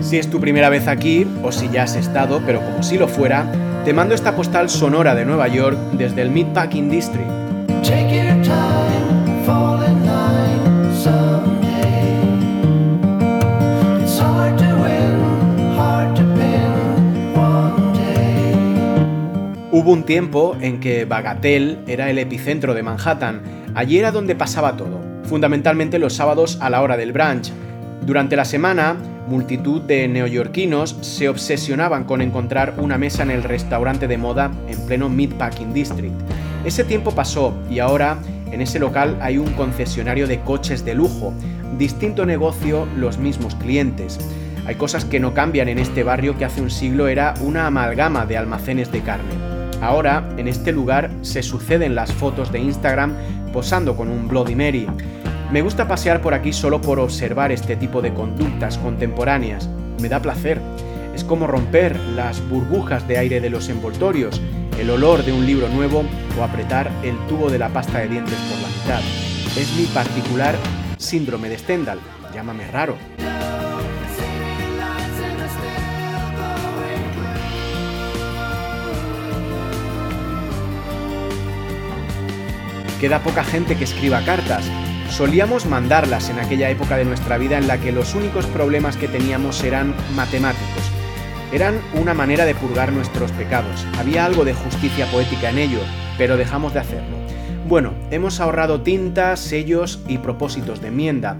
Si es tu primera vez aquí, o si ya has estado, pero como si lo fuera, te mando esta postal sonora de Nueva York desde el Meatpacking District. Hubo un tiempo en que Bagatelle era el epicentro de Manhattan. Allí era donde pasaba todo, fundamentalmente los sábados a la hora del brunch. Durante la semana, multitud de neoyorquinos se obsesionaban con encontrar una mesa en el restaurante de moda en pleno Meatpacking District. Ese tiempo pasó y ahora en ese local hay un concesionario de coches de lujo, distinto negocio, los mismos clientes. Hay cosas que no cambian en este barrio que hace un siglo era una amalgama de almacenes de carne. Ahora, en este lugar se suceden las fotos de Instagram posando con un Bloody Mary. Me gusta pasear por aquí solo por observar este tipo de conductas contemporáneas. Me da placer. Es como romper las burbujas de aire de los envoltorios, el olor de un libro nuevo o apretar el tubo de la pasta de dientes por la mitad. Es mi particular síndrome de Stendhal. Llámame raro. Queda poca gente que escriba cartas, Solíamos mandarlas en aquella época de nuestra vida en la que los únicos problemas que teníamos eran matemáticos. Eran una manera de purgar nuestros pecados. Había algo de justicia poética en ello, pero dejamos de hacerlo. Bueno, hemos ahorrado tintas, sellos y propósitos de enmienda,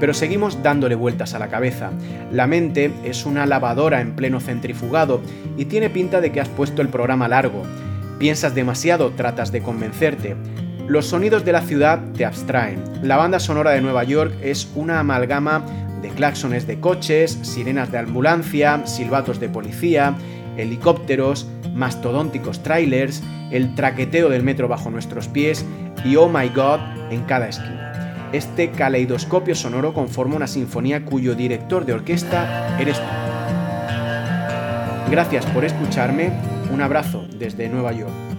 pero seguimos dándole vueltas a la cabeza. La mente es una lavadora en pleno centrifugado y tiene pinta de que has puesto el programa largo. Piensas demasiado, tratas de convencerte. Los sonidos de la ciudad te abstraen. La banda sonora de Nueva York es una amalgama de claxones de coches, sirenas de ambulancia, silbatos de policía, helicópteros, mastodónticos trailers, el traqueteo del metro bajo nuestros pies y Oh My God en cada esquina. Este caleidoscopio sonoro conforma una sinfonía cuyo director de orquesta eres tú. Gracias por escucharme, un abrazo desde Nueva York.